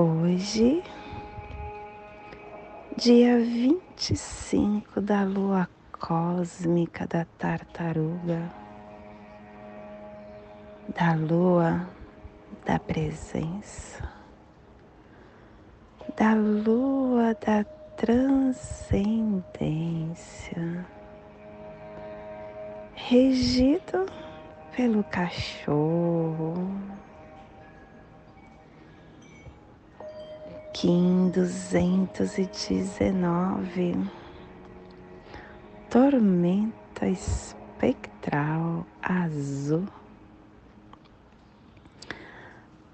Hoje, dia 25 da lua cósmica da tartaruga, da lua da presença, da lua da transcendência, regido pelo cachorro Kim duzentos e dezenove, tormenta espectral azul,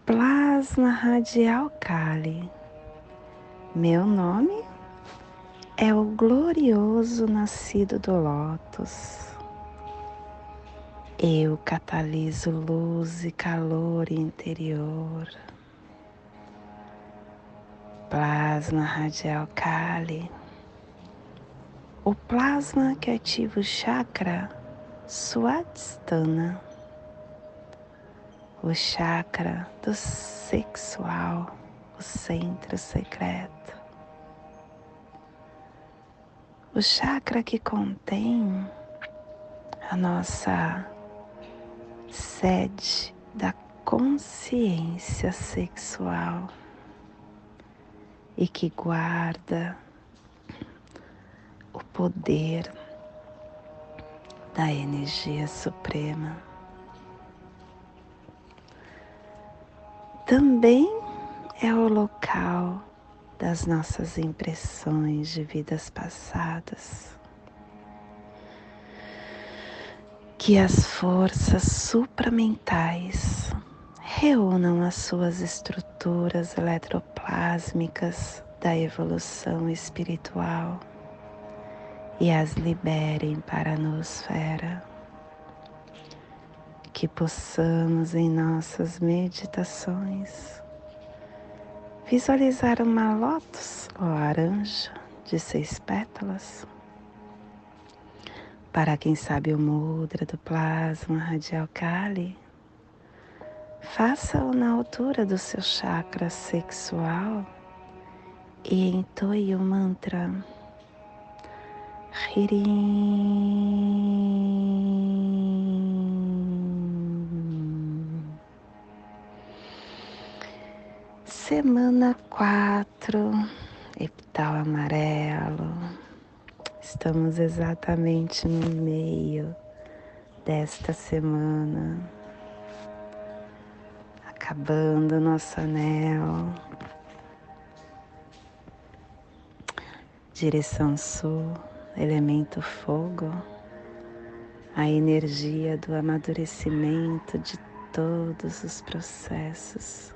plasma radial Kali. Meu nome é o glorioso nascido do Lótus. Eu cataliso luz e calor interior plasma radial Kali, o plasma que ativa o chakra Swadhisthana, o chakra do sexual, o centro secreto, o chakra que contém a nossa sede da consciência sexual e que guarda o poder da energia suprema. Também é o local das nossas impressões de vidas passadas. Que as forças supramentais reúnam as suas estruturas eletroplásmicas da evolução espiritual e as liberem para a nosfera. Que possamos em nossas meditações visualizar uma lótus laranja de seis pétalas. Para quem sabe o mudra do plasma radial Kali, Faça-o na altura do seu chakra sexual e entoie o mantra Hirim. Semana 4, epital amarelo. Estamos exatamente no meio desta semana acabando nosso anel. Direção sul, elemento fogo, a energia do amadurecimento de todos os processos.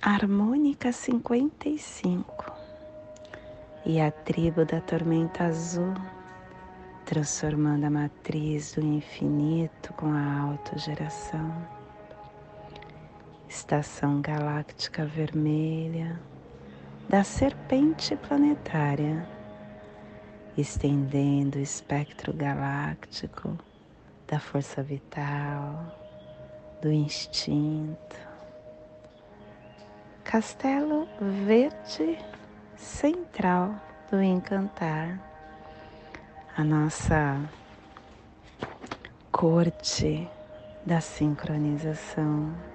Harmônica 55 e a tribo da tormenta azul, transformando a matriz do infinito com a autogeração estação galáctica vermelha da serpente planetária, estendendo o espectro galáctico da força vital, do instinto. Castelo Verde Central do Encantar, a nossa corte da sincronização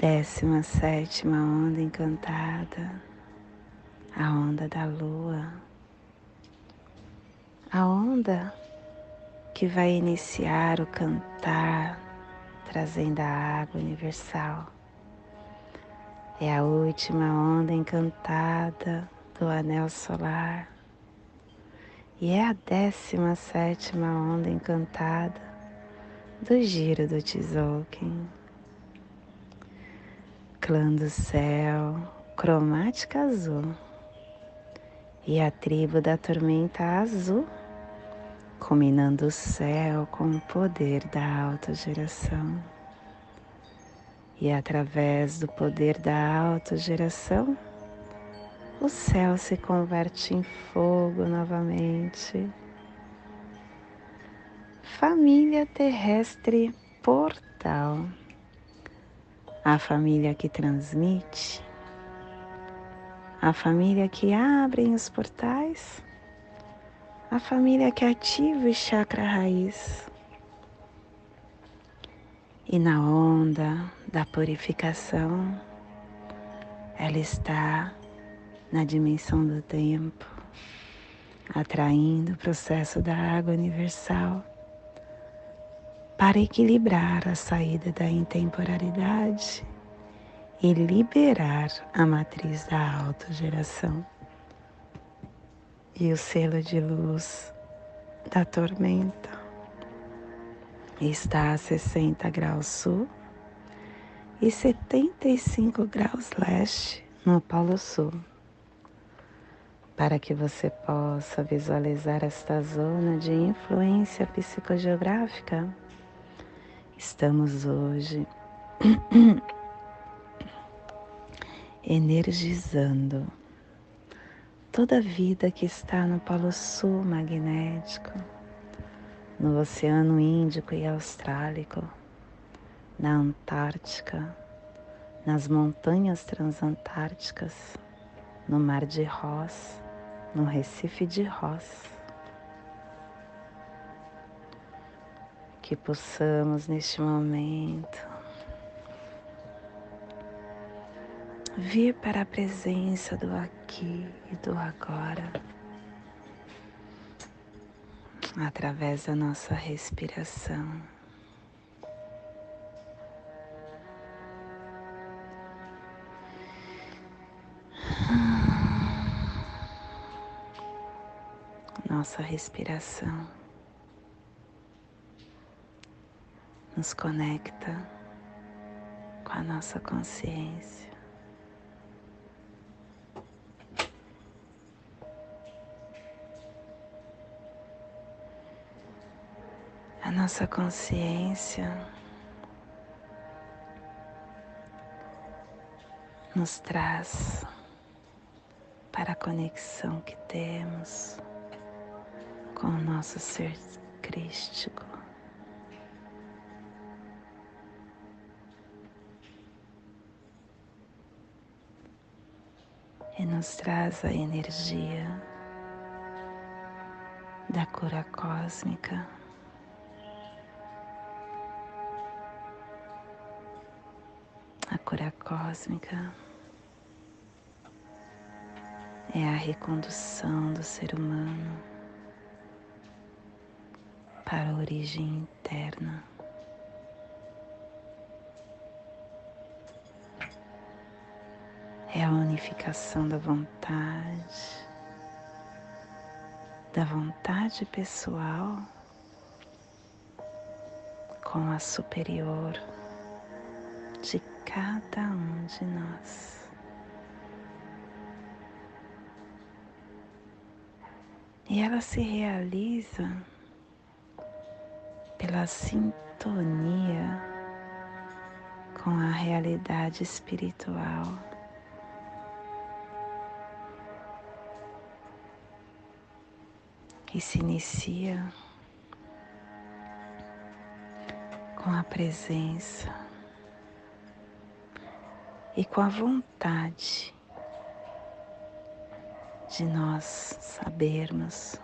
Décima sétima onda encantada, a onda da lua, a onda que vai iniciar o cantar, trazendo a água universal. É a última onda encantada do anel solar e é a décima sétima onda encantada do giro do Tzolk'in. Clã do céu, cromática azul. E a tribo da tormenta azul, combinando o céu com o poder da autogeração. E através do poder da autogeração, o céu se converte em fogo novamente. Família terrestre portal. A família que transmite, a família que abre os portais, a família que ativa o chakra raiz. E na onda da purificação, ela está na dimensão do tempo, atraindo o processo da água universal para equilibrar a saída da intemporalidade e liberar a matriz da autogeração. E o selo de luz da tormenta está a 60 graus sul e 75 graus leste no Polo Sul para que você possa visualizar esta zona de influência psicogeográfica. Estamos hoje energizando toda a vida que está no Polo Sul magnético, no Oceano Índico e Austrálico, na Antártica, nas montanhas transantárticas, no Mar de Ross no Recife de Ross. Que possamos neste momento vir para a presença do aqui e do agora, através da nossa respiração. nossa respiração nos conecta com a nossa consciência. A nossa consciência nos traz para a conexão que temos com o nosso ser crístico. E nos traz a energia da cura cósmica. A cura cósmica é a recondução do ser humano para a origem interna. É a unificação da vontade, da vontade pessoal com a superior de cada um de nós. E ela se realiza pela sintonia com a realidade espiritual. Que se inicia com a presença e com a vontade de nós sabermos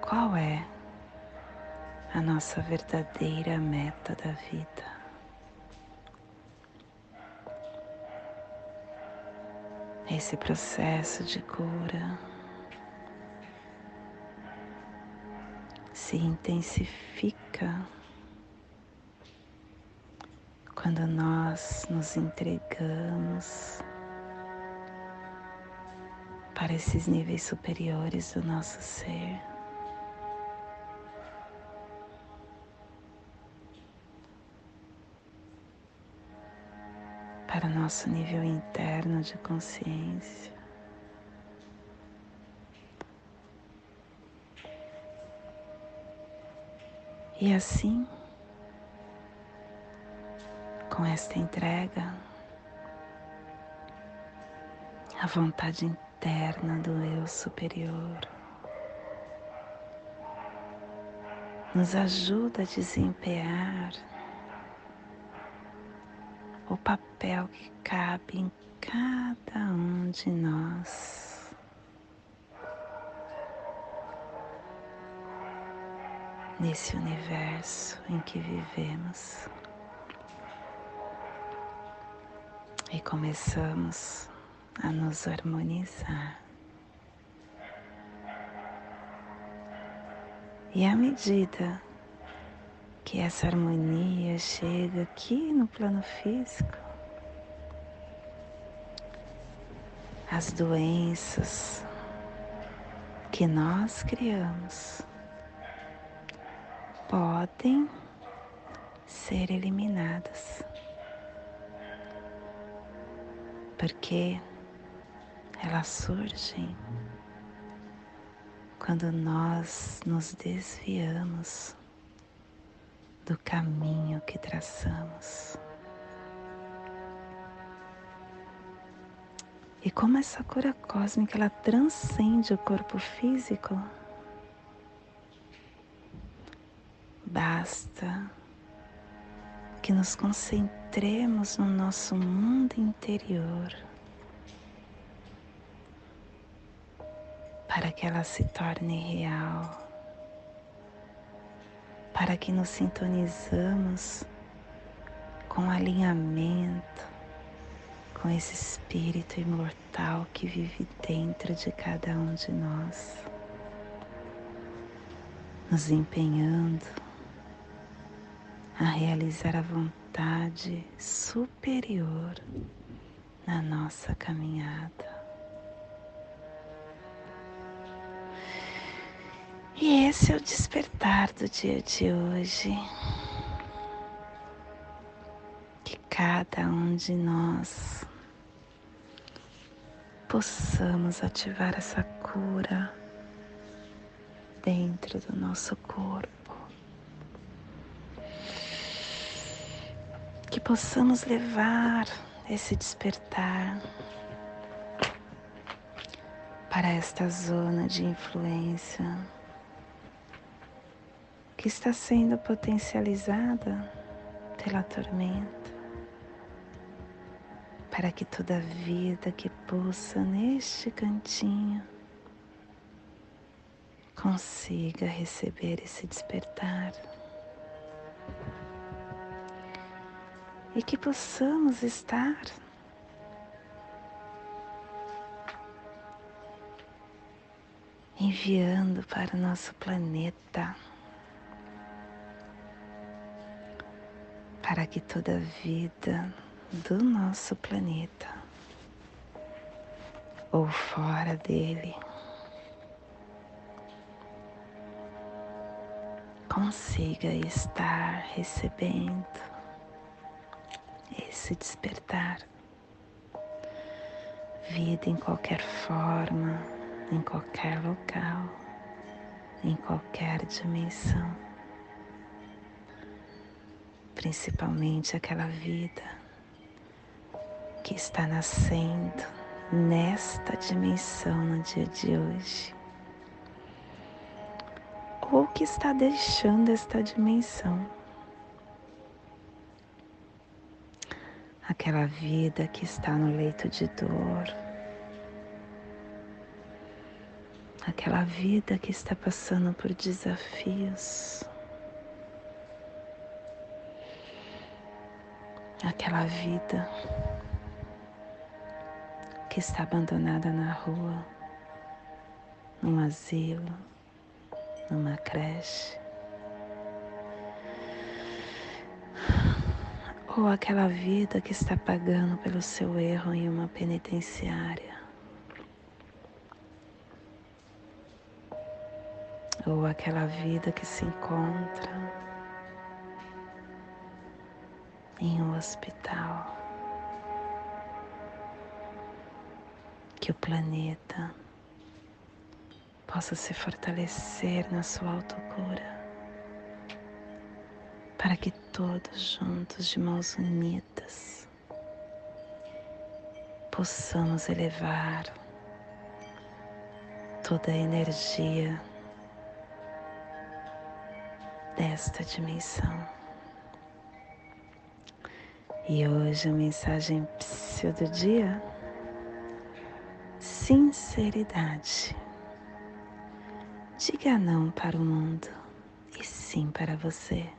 qual é a nossa verdadeira meta da vida. Esse processo de cura se intensifica quando nós nos entregamos para esses níveis superiores do nosso ser. Para nosso nível interno de consciência. E assim, com esta entrega, a vontade interna do eu superior nos ajuda a desempenhar o papel que cabe em cada um de nós. Nesse universo em que vivemos. E começamos a nos harmonizar. E à medida que essa harmonia chega aqui no plano físico, as doenças que nós criamos podem ser eliminadas. Porque elas surgem quando nós nos desviamos do caminho que traçamos. E como essa cura cósmica ela transcende o corpo físico, Basta que nos concentremos no nosso mundo interior para que ela se torne real, para que nos sintonizamos com alinhamento com esse espírito imortal que vive dentro de cada um de nós, nos empenhando a realizar a vontade superior na nossa caminhada. E esse é o despertar do dia de hoje. Que cada um de nós possamos ativar essa cura dentro do nosso corpo. Que possamos levar esse despertar para esta zona de influência que está sendo potencializada pela tormenta, para que toda vida que pulsa neste cantinho consiga receber esse despertar. E que possamos estar. Enviando para o nosso planeta. Para que toda a vida do nosso planeta ou fora dele consiga estar recebendo se despertar. Vida em qualquer forma, em qualquer local, em qualquer dimensão. Principalmente aquela vida que está nascendo nesta dimensão no dia de hoje. Ou que está deixando esta dimensão aquela vida que está no leito de dor, aquela vida que está passando por desafios, aquela vida que está abandonada na rua, num asilo, numa creche. Ou aquela vida que está pagando pelo seu erro em uma penitenciária. Ou aquela vida que se encontra em um hospital. que o planeta possa se fortalecer na sua autocura, para que todos juntos, de mãos unidas, possamos elevar toda a energia desta dimensão. E hoje a mensagem do dia: sinceridade. Diga não para o mundo e sim para você.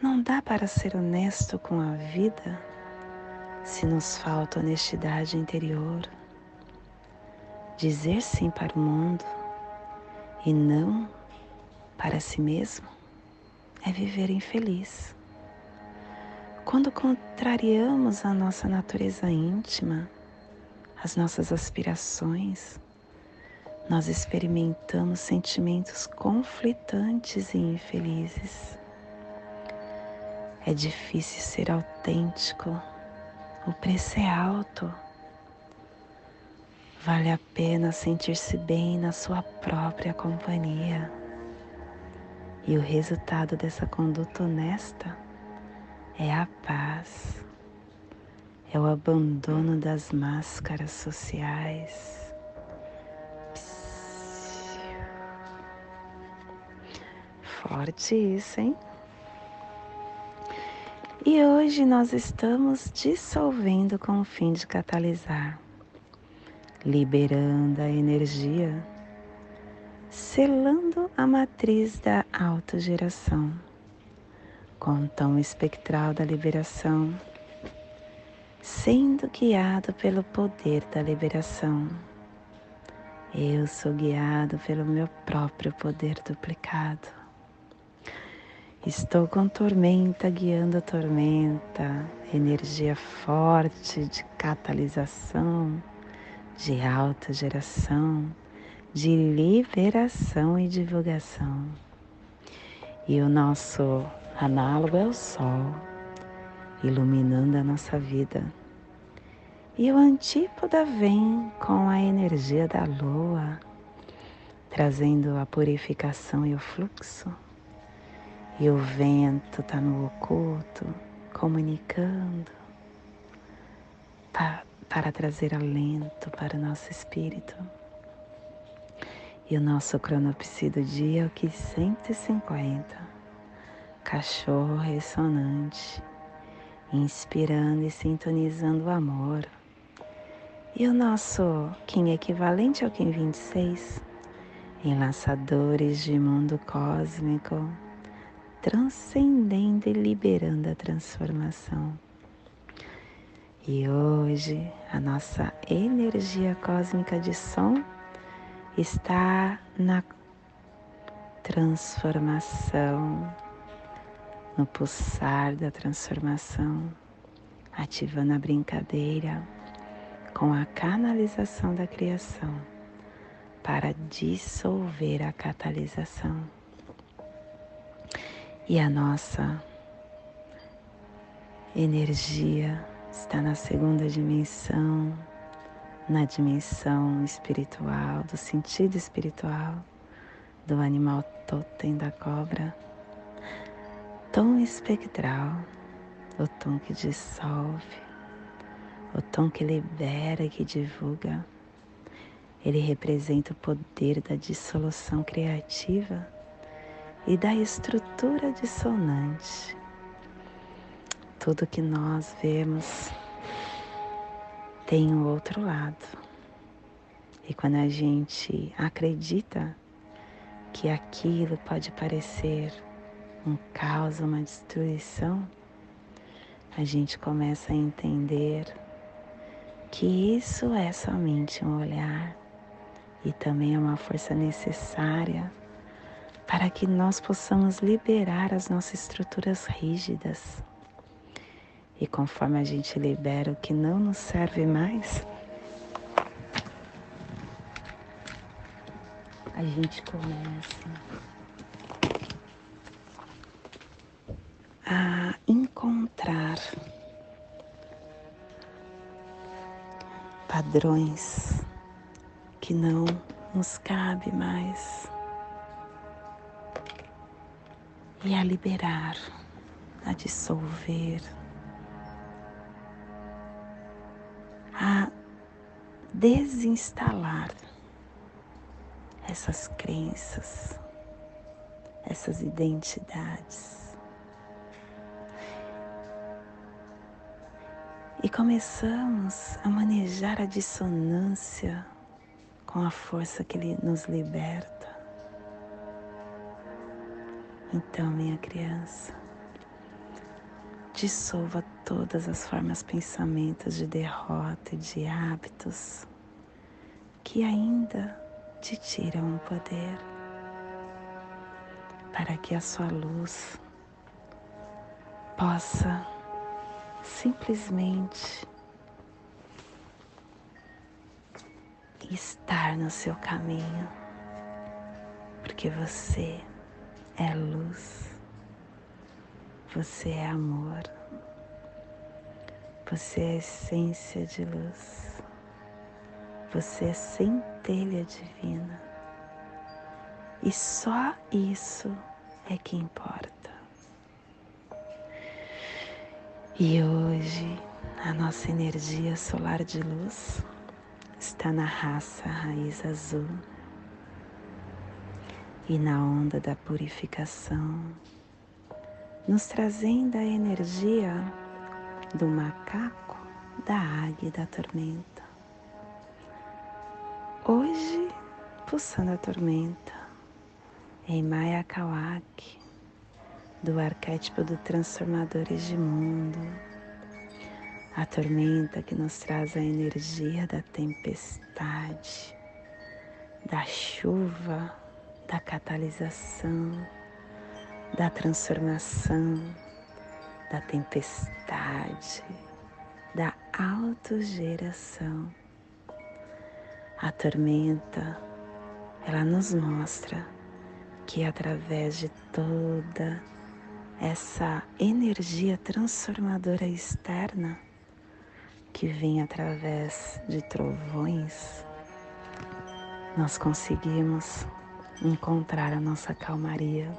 Não dá para ser honesto com a vida se nos falta honestidade interior. Dizer sim para o mundo e não para si mesmo é viver infeliz. Quando contrariamos a nossa natureza íntima, as nossas aspirações, nós experimentamos sentimentos conflitantes e infelizes. É difícil ser autêntico, o preço é alto. Vale a pena sentir-se bem na sua própria companhia. E o resultado dessa conduta honesta é a paz, é o abandono das máscaras sociais Forte isso, hein? E hoje nós estamos dissolvendo com o fim de catalisar, liberando a energia, selando a matriz da autogeração, com o tom espectral da liberação, sendo guiado pelo poder da liberação. Eu sou guiado pelo meu próprio poder duplicado. Estou com tormenta guiando a tormenta, energia forte de catalisação, de alta geração, de liberação e divulgação. E o nosso análogo é o Sol, iluminando a nossa vida. E o antípoda vem com a energia da Lua, trazendo a purificação e o fluxo e o vento está no oculto, comunicando para, para trazer alento para o nosso espírito. E o nosso cronopsi do dia é o que 150. Cachorro ressonante, inspirando e sintonizando o amor. E o nosso Kim equivalente ao Kim 26, enlaçadores de mundo cósmico transcendendo e liberando a transformação. E hoje a nossa energia cósmica de som está na transformação, no pulsar da transformação, ativando a brincadeira com a canalização da criação para dissolver a catalisação. E a nossa energia está na segunda dimensão, na dimensão espiritual, do sentido espiritual do animal totem da cobra. Tom espectral, o tom que dissolve, o tom que libera que divulga. Ele representa o poder da dissolução criativa e da estrutura dissonante. Tudo que nós vemos tem um outro lado. E quando a gente acredita que aquilo pode parecer um caos, uma destruição, a gente começa a entender que isso é somente um olhar e também é uma força necessária para que nós possamos liberar as nossas estruturas rígidas. E conforme a gente libera o que não nos serve mais, a gente começa a encontrar padrões que não nos cabe mais e a liberar, a dissolver, a desinstalar essas crenças, essas identidades. E começamos a manejar a dissonância com a força que Ele nos liberta. Então, minha criança, dissolva todas as formas pensamentos de derrota e de hábitos que ainda te tiram o poder para que a sua luz possa simplesmente estar no seu caminho, porque você é luz, você é amor, você é essência de luz, você é centelha divina. E só isso é que importa. E hoje a nossa energia solar de luz está na raça raiz azul e na onda da purificação, nos trazendo a energia do macaco, da águia e da tormenta. Hoje, pulsando a tormenta, em Maya Kawak, do arquétipo do Transformadores de Mundo, a tormenta que nos traz a energia da tempestade, da chuva, da catalisação, da transformação, da tempestade, da autogeração. A tormenta, ela nos mostra que através de toda essa energia transformadora externa que vem através de trovões, nós conseguimos encontrar a nossa calmaria.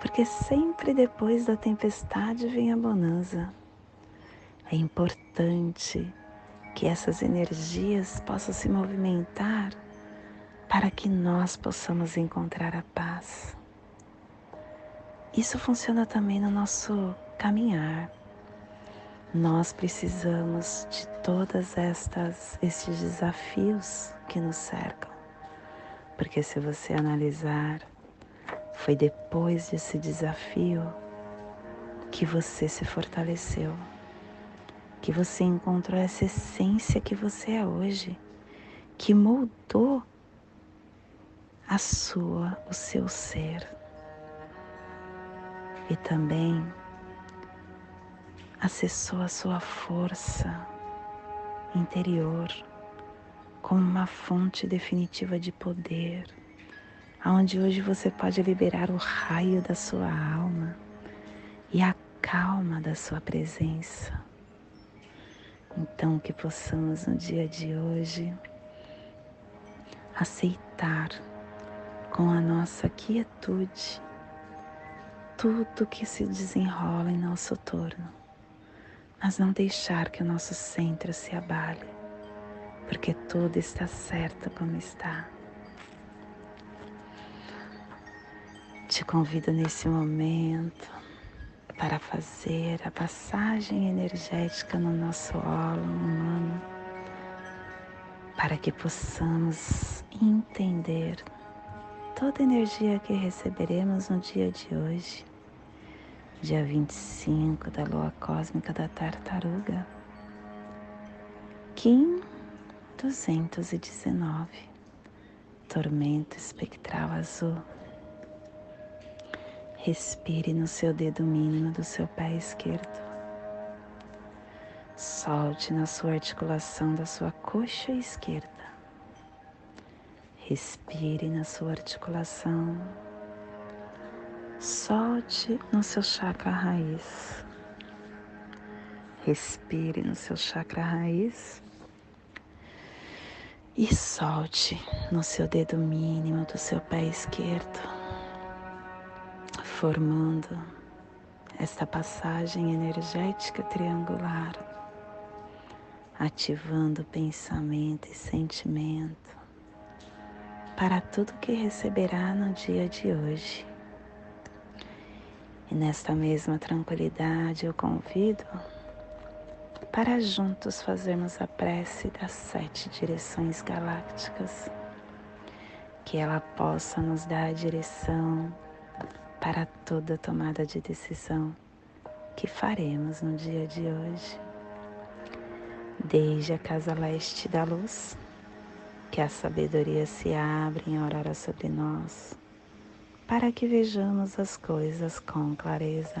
Porque sempre depois da tempestade vem a bonança. É importante que essas energias possam se movimentar para que nós possamos encontrar a paz. Isso funciona também no nosso caminhar. Nós precisamos de todas estas estes desafios que nos cercam porque se você analisar, foi depois desse desafio que você se fortaleceu, que você encontrou essa essência que você é hoje, que moldou a sua, o seu ser. E também acessou a sua força interior como uma fonte definitiva de poder, aonde hoje você pode liberar o raio da sua alma e a calma da sua presença. Então que possamos no dia de hoje aceitar com a nossa quietude tudo que se desenrola em nosso torno, mas não deixar que o nosso centro se abale porque tudo está certo como está. Te convido nesse momento para fazer a passagem energética no nosso óleo humano, para que possamos entender toda a energia que receberemos no dia de hoje, dia 25 da lua cósmica da tartaruga. Kim 219 Tormenta espectral azul. Respire no seu dedo mínimo do seu pé esquerdo. Solte na sua articulação da sua coxa esquerda. Respire na sua articulação. Solte no seu chakra raiz. Respire no seu chakra raiz E solte no seu dedo mínimo do seu pé esquerdo, formando esta passagem energética triangular, ativando pensamento e sentimento para tudo que receberá no dia de hoje. E nesta mesma tranquilidade eu convido para juntos fazermos a prece das sete direções galácticas, que ela possa nos dar a direção para toda tomada de decisão que faremos no dia de hoje. Desde a casa leste da luz, que a sabedoria se abra em aurora sobre nós, para que vejamos as coisas com clareza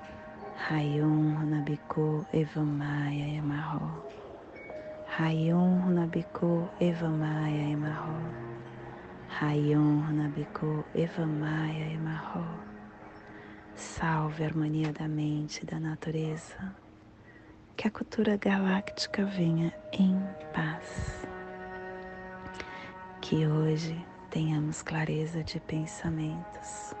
Rayon Runabiku Evamaya Emarro. Rayon Runabiku Evamaya Emarro. Rayon Runabiku Evamaya Emarro. Salve a harmonia da mente e da natureza. Que a cultura galáctica venha em paz. Que hoje tenhamos clareza de pensamentos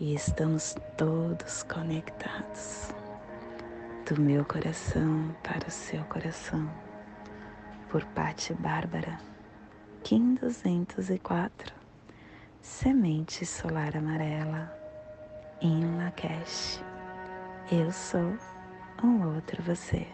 e estamos todos conectados do meu coração para o seu coração por Patti Bárbara, Kim 204, Semente Solar Amarela, em Lakesh. Eu sou um outro você.